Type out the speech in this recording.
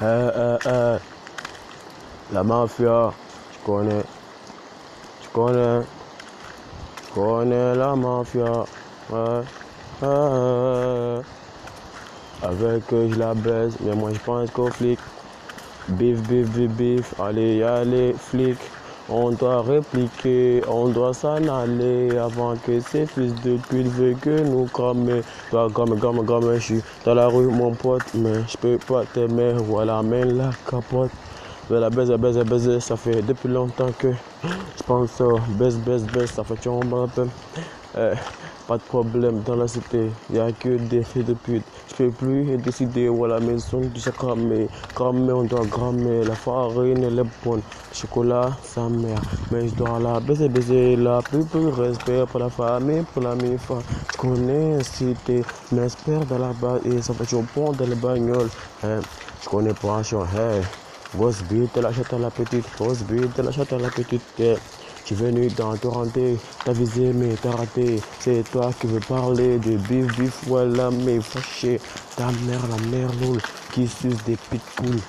Eh, eh, eh. La mafia, je connais. Je connais. Je connais la mafia. Ouais. Avec eux, je la baise, mais moi je pense qu'aux flics. Bif, bif, bif, bif. Allez, allez, flics. On doit répliquer, on doit s'en aller avant que ces fils de pute veuillent que nous cramer. Toi, gomme, gomme, gomme, je suis dans la rue, mon pote, mais je peux pas t'aimer. Voilà, mène la capote. La baise, baise, baise, ça fait depuis longtemps que je pense baisse, baisse, baisse, ça fait tu. Euh, pas de problème dans la cité, y a que des filles de pute. Je peux plus décider où la maison du cramé. Cramé, on doit grammer. La farine, elle est bonne. Le chocolat, sa mère. Mais je dois la baiser, baiser. La plus, plus respect pour la famille, pour la mi-fa. Je connais cité, mais j'espère dans la base. Et ça fait toujours bon dans les bagnoles. Hein, je connais pas un chien. Hey, grosse bite, la chatte à la petite. Grosse bite, la chatte à la petite. Yeah. Tu es venu dans te renter, t'as visé mais t'as raté. C'est toi qui veux parler de bif bif, voilà mais fâché. Ta mère, la mère loule qui suce des pitbulls.